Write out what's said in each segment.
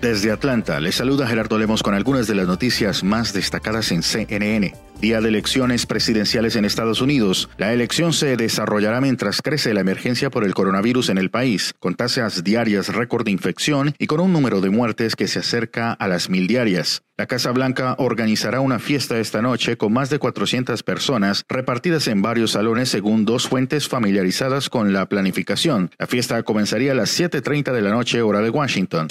Desde Atlanta, les saluda Gerardo Lemos con algunas de las noticias más destacadas en CNN. Día de elecciones presidenciales en Estados Unidos. La elección se desarrollará mientras crece la emergencia por el coronavirus en el país, con tasas diarias récord de infección y con un número de muertes que se acerca a las mil diarias. La Casa Blanca organizará una fiesta esta noche con más de 400 personas repartidas en varios salones según dos fuentes familiarizadas con la planificación. La fiesta comenzaría a las 7.30 de la noche hora de Washington.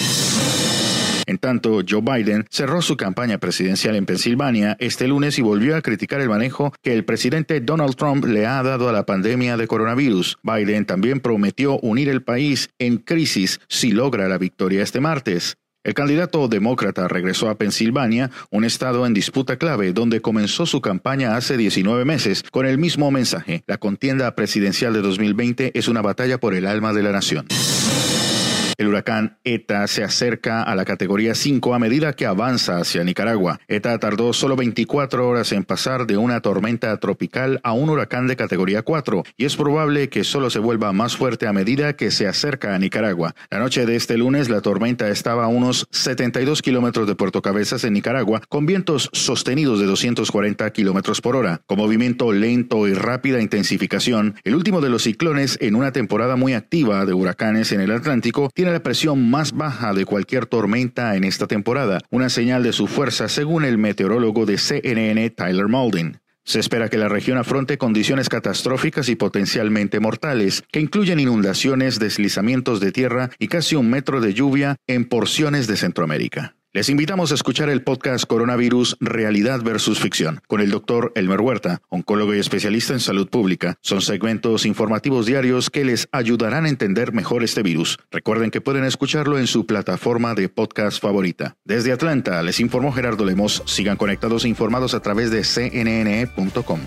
En tanto, Joe Biden cerró su campaña presidencial en Pensilvania este lunes y volvió a criticar el manejo que el presidente Donald Trump le ha dado a la pandemia de coronavirus. Biden también prometió unir el país en crisis si logra la victoria este martes. El candidato demócrata regresó a Pensilvania, un estado en disputa clave, donde comenzó su campaña hace 19 meses con el mismo mensaje. La contienda presidencial de 2020 es una batalla por el alma de la nación. El huracán ETA se acerca a la categoría 5 a medida que avanza hacia Nicaragua. ETA tardó solo 24 horas en pasar de una tormenta tropical a un huracán de categoría 4 y es probable que solo se vuelva más fuerte a medida que se acerca a Nicaragua. La noche de este lunes la tormenta estaba a unos 72 kilómetros de Puerto Cabezas en Nicaragua con vientos sostenidos de 240 kilómetros por hora. Con movimiento lento y rápida intensificación, el último de los ciclones en una temporada muy activa de huracanes en el Atlántico tiene la presión más baja de cualquier tormenta en esta temporada, una señal de su fuerza según el meteorólogo de CNN Tyler Maldin. Se espera que la región afronte condiciones catastróficas y potencialmente mortales, que incluyen inundaciones, deslizamientos de tierra y casi un metro de lluvia en porciones de Centroamérica. Les invitamos a escuchar el podcast Coronavirus Realidad versus Ficción con el doctor Elmer Huerta, oncólogo y especialista en salud pública. Son segmentos informativos diarios que les ayudarán a entender mejor este virus. Recuerden que pueden escucharlo en su plataforma de podcast favorita. Desde Atlanta les informó Gerardo Lemos. Sigan conectados e informados a través de cnn.com.